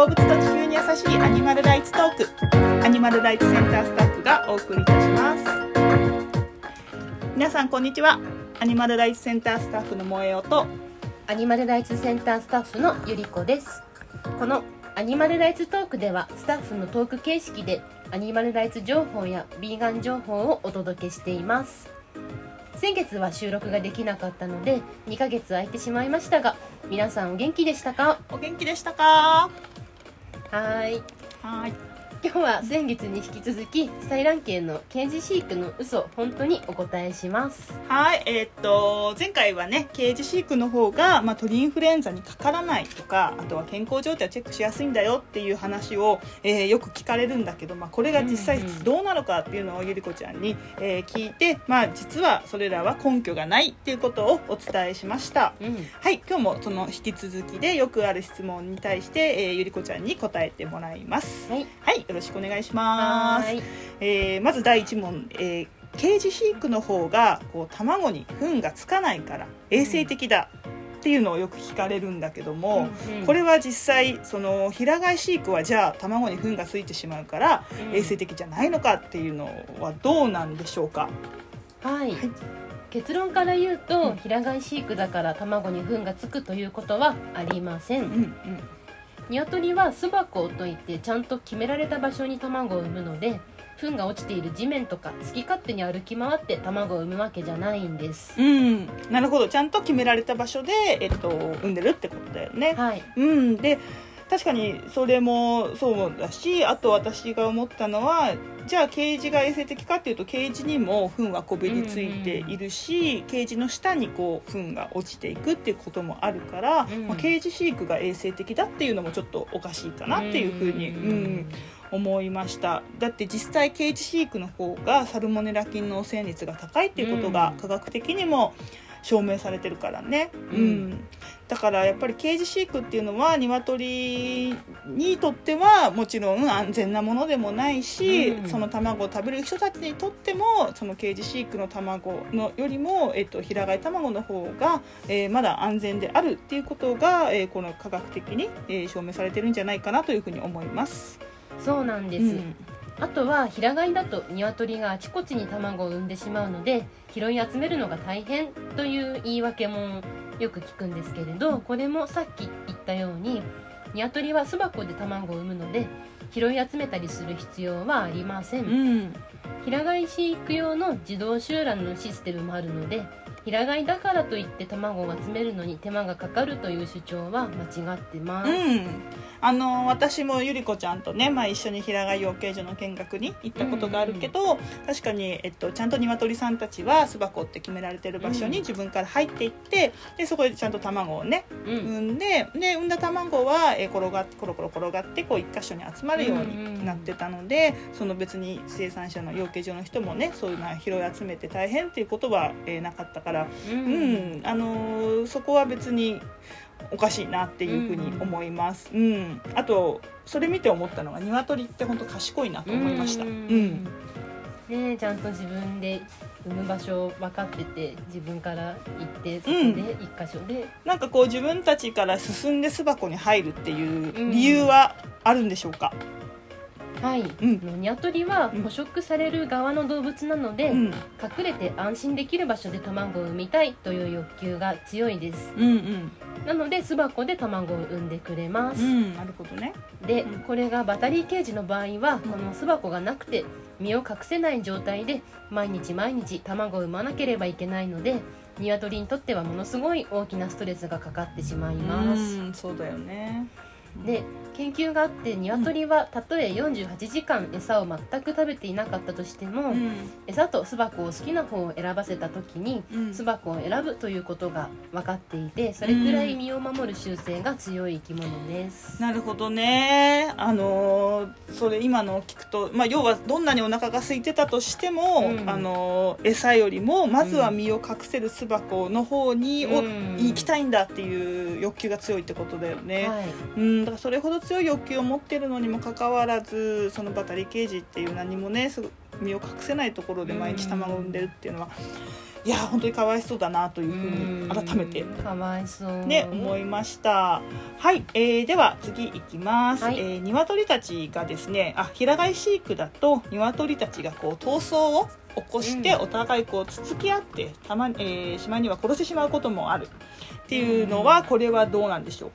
動物と地球に優しいアニマルライツトーク。アニマルライツセンタースタッフがお送りいたします。皆さんこんにちは。アニマルライツセンタースタッフの萌えおとアニマルライツセンタースタッフのゆりこです。このアニマルライツトークではスタッフのトーク形式でアニマルライツ情報やビーガン情報をお届けしています。先月は収録ができなかったので2ヶ月空いてしまいましたが皆さんお元気でしたか？お元気でしたか？はい。はい。今日は先月に引き続き採卵系のケージ飼育の嘘本当にお答えします。はいえーっと前回はねケージ飼育の方が、まあ、鳥インフルエンザにかからないとかあとは健康状態をチェックしやすいんだよっていう話を、えーよく聞かれるんだけど、まあ、これが実際どうなのかっていうのをゆりこちゃんに、えー聞いて、まあ、実はそれらは根拠がないっていうことをお伝えしました。うん。はい、今日もその引き続きでよくある質問に対して、えーゆりこちゃんに答えてもらいます。はい。はい、よろしくお願いします。はい。えーまず第1問、えーケージ飼育の方がこう卵に糞がつかないから衛生的だっていうのをよく聞かれるんだけども、うん。これは実際その平飼い飼育はじゃあ卵に糞がついてしまうからうん。衛生的じゃないのかっていうのはどうなんでしょうか、はい、はい。結論から言うと、うん。平飼い飼育だから卵に糞がつくということはありません、うんうん鶏は巣箱といってちゃんと決められた場所に卵を産むので糞が落ちている地面とか好き勝手に歩き回って卵を産むわけじゃないんです、うん、なるほど。ちゃんと決められた場所で、えっと、産んでるってことだよね。はい。うん、で確かにそれもそうだしあと私が思ったのはじゃあケージが衛生的かっていうとケージにも糞はこびりついているし、ケージの下にこう糞が落ちていくっていうこともあるから、うんまあ、ケージ飼育が衛生的だっていうのもちょっとおかしいかなっていうふうに、うん思いました。だって実際ケージ飼育の方がサルモネラ菌の汚染率が高いっていうことがうん。科学的にも証明されてるからね、うん。うん。だからやっぱりケージ飼育っていうのは鶏にとってはもちろん安全なものでもないし、うん。その卵を食べる人たちにとってもそのケージ飼育の卵のよりも、えっと、平飼い卵の方が、えーまだ安全であるっていうことが、えーこの科学的に、えー証明されてるんじゃないかなというふうに思います。そうなんです、うんあとは平飼いだと鶏があちこちに卵を産んでしまうので拾い集めるのが大変という言い訳もよく聞くんですけれどこれもさっき言ったように鶏は巣箱で卵を産むので拾い集めたりする必要はありません、うん。平飼い飼育用の自動集卵のシステムもあるので平飼いだからといって卵を集めるのに手間がかかるという主張は間違ってます、うん、あの私もゆりこちゃんとね、まあ、一緒に平飼い養鶏場の見学に行ったことがあるけど、確かに、えっと、ちゃんと鶏さんたちは巣箱って決められてる場所にうん。自分から入っていってでそこでちゃんと卵をねうん。産んでで産んだ卵は、えー転がコロコロ転がってこう一箇所に集まるようになってたので、その別に生産者の養鶏場の人もねそういうのは拾い集めて大変っていうことは、えーなかったからううん、あのーそこは別におかしいなっていうふうに思います。うん、あとそれ見て思ったのが鶏って本当賢いなと思いました。ううん。ん、ねえちゃんと自分で産む場所分かってて自分から行ってそこでうん一箇所で、なんかこう自分たちから進んで巣箱に入るっていう理由はあるんでしょうか？はい、ん。の鶏はうん。捕食される側の動物なので、うん、隠れて安心できる場所で卵を産みたいという欲求が強いです。うん、うん、なので巣箱で卵を産んでくれます、うん、なるほどね。でうん。これがバタリーケージの場合はこの巣箱がなくて身を隠せない状態で毎日毎日卵を産まなければいけないので鶏にとってはものすごい大きなストレスがかかってしまいます、うん、そうだよね。で研究があって鶏はたとえ48時間餌を全く食べていなかったとしても、うん、餌と巣箱を好きな方を選ばせた時にうん。巣箱を選ぶということが分かっていてそれくらい身を守る習性が強い生き物です、なるほどね。あのーそれ今のを聞くと、まあ、要はどんなにお腹が空いてたとしても、うん。あのー餌よりもまずは身を隠せる巣箱の方に、おうん。行きたいんだっていう欲求が強いってことだよね、はい。うん、だからそれほど強い欲求を持ってるのにもかかわらずそのバタリケージっていう何もねすぐ身を隠せないところで毎日卵を産んでるっていうのはいや本当にかわいそうだなというふうに改めてかわいそう。ね思いました。はい、えー、では次いきます、はい。えー鶏たちがですねあ平飼い飼育だと鶏たちがこう闘争を起こして、うん。お互いこうつつき合ってたま、えー、しまいには殺してしまうこともあるっていうのは、これはどうなんでしょう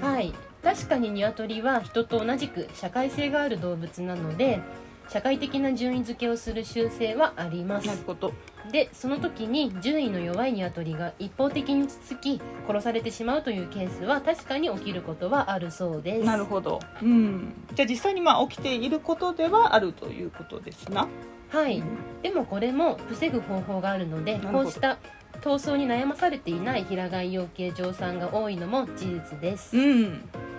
か？はい確かに鶏は人と同じく社会性がある動物なので社会的な順位付けをする習性はあります。なるほど。でその時に順位の弱い鶏が一方的につつき殺されてしまうというケースは確かに起きることはあるそうです。なるほど、うん、じゃあ実際にまあ起きていることではあるということですな。はい。でもこれも防ぐ方法があるのでこうした闘争に悩まされていない平飼い養鶏場さんが多いのも事実です。うん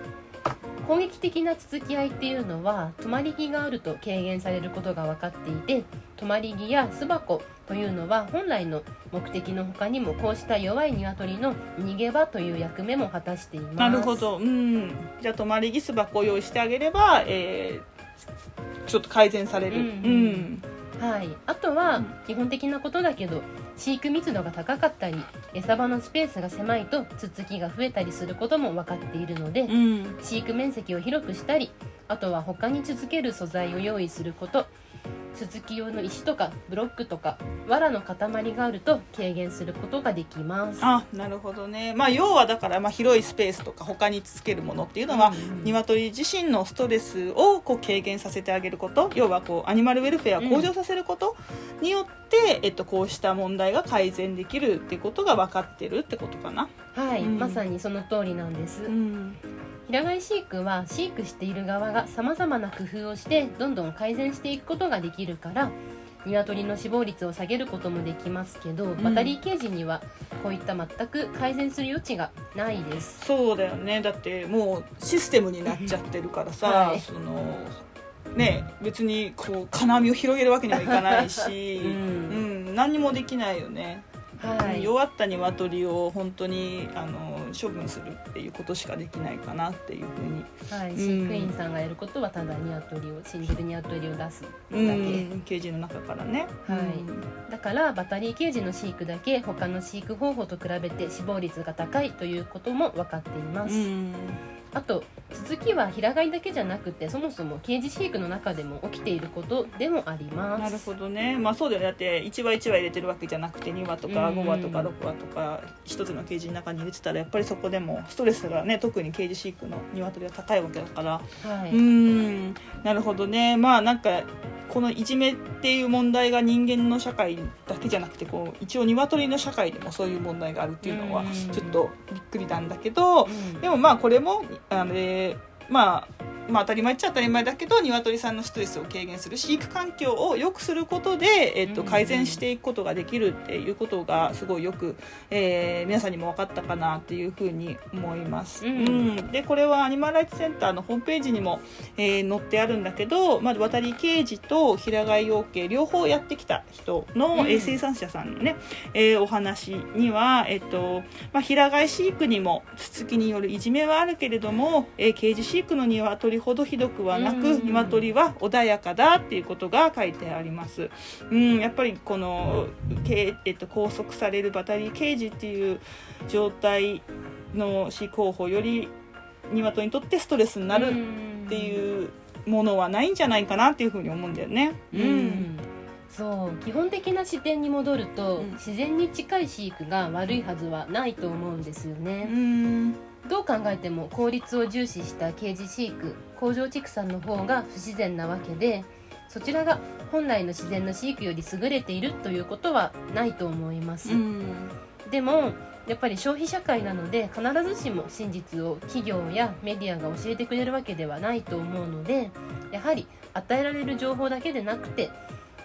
攻撃的なつつき合いっていうのは止まり木があると軽減されることが分かっていて止まり木や巣箱というのは本来の目的の他にもこうした弱い鶏の逃げ場という役目も果たしています。なるほど、うん、じゃあ泊まりギス箱を用意してあげれば、えーちょっと改善される、うんうんはい、あとは基本的なことだけど飼育密度が高かったり餌場のスペースが狭いとつつきが増えたりすることも分かっているのでうん。飼育面積を広くしたりあとは他に続ける素材を用意すること続き用の石とかブロックとか藁の塊があると軽減することができます。あなるほどね、まあ、要はだからまあ広いスペースとか他につけるものっていうのは、うんうん鶏自身のストレスをこう軽減させてあげること要はこうアニマルウェルフェアを向上させることによって、えっと、こうした問題が改善できるってことが分かってるってことかな。はい、うん。まさにその通りなんです、うん平飼い飼育は飼育している側がさまざまな工夫をしてどんどん改善していくことができるから鶏の死亡率を下げることもできますけど、バタリーケージにはこういった全く改善する余地がないです。そうだよね。だってもうシステムになっちゃってるからさ、はい。そのね別にこう金網を広げるわけにはいかないし、ううんん何にもできないよね、はい、弱った鶏を本当にあの処分するっていうことしかできないかなっていうふうに。はい、ん飼育員さんがやることはただ鶏を死んでる鶏を出すだけ、うんケージの中からね。はい。うん。だからバタリーケージの飼育だけ他の飼育方法と比べて死亡率が高いということも分かっています、うんあと続きは平飼いだけじゃなくてそもそもケージ飼育の中でも起きていることでもあります。なるほどね。まあそうだよ。ねだって1羽1羽入れてるわけじゃなくて2羽とかうん。5羽とか6羽とか1つのケージの中に入れてたらやっぱりそこでもストレスがね特にケージ飼育の鶏は高いわけだから。はい、うん。なるほどね。まあなんかこのいじめっていう問題が人間の社会だけじゃなくてこう一応鶏の社会でもそういう問題があるっていうのはうん。ちょっとびっくりなんだけどうん。でもまあこれもあの、えーまあまあ当たり前っちゃ当たり前だけど鶏さんのストレスを軽減する飼育環境を良くすることで、えっと、うん。改善していくことができるっていうことがすごいよく、えー皆さんにも分かったかなっていうふうに思います。うん。うん。でこれはアニマルライツセンターのホームページにも、えー載ってあるんだけど、まあ、渡り刑事と平飼い養鶏両方やってきた人の、うん。えー生産者さんのね、えーお話には、えっとまあ、平飼い飼育にもつつきによるいじめはあるけれども、えー、ケージ飼育の鶏ほどひどくはなく、うん鶏は穏やかだっていうことが書いてあります。うん、やっぱりこの、けえっと、拘束されるバタリーケージっていう状態の飼育方法より鶏にとってストレスになるっていうものはないんじゃないかなっていうふうに思うんだよね。うん、そう基本的な視点に戻ると、うん。自然に近い飼育が悪いはずはないと思うんですようね、ん。どう考えても効率を重視したケージ飼育工場畜産の方が不自然なわけでそちらが本来の自然の飼育より優れているということはないと思います、うん。でもやっぱり消費社会なので必ずしも真実を企業やメディアが教えてくれるわけではないと思うのでやはり与えられる情報だけでなくて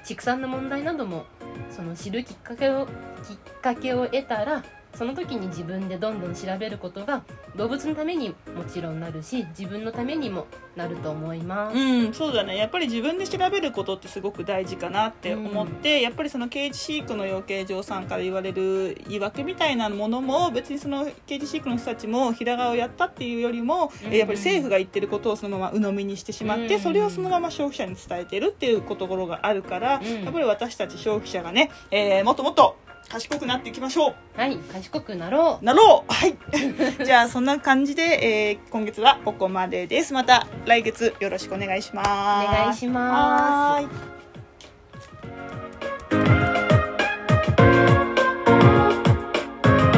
畜産の問題などもその知るきっかけをきっかけを得たらその時に自分でどんどん調べることが動物のためにもちろんなるし自分のためにもなると思います。うん、そうだね。やっぱり自分で調べることってすごく大事かなって思って、やっぱりそのケージ飼育の養鶏場さんから言われる言い訳みたいなものも別にそのケージ飼育の人たちも平飼いをやったっていうよりも、うん。やっぱり政府が言ってることをそのまま鵜呑みにしてしまって、うんそれをそのまま消費者に伝えてるっていうところがあるから、うん。やっぱり私たち消費者がね、えーもっともっと賢くなっていきましょはい賢くなろう。なろう。はい。じゃあそんな感じで、えー今月はここまでです。また来月よろしくお願いします。うお願いします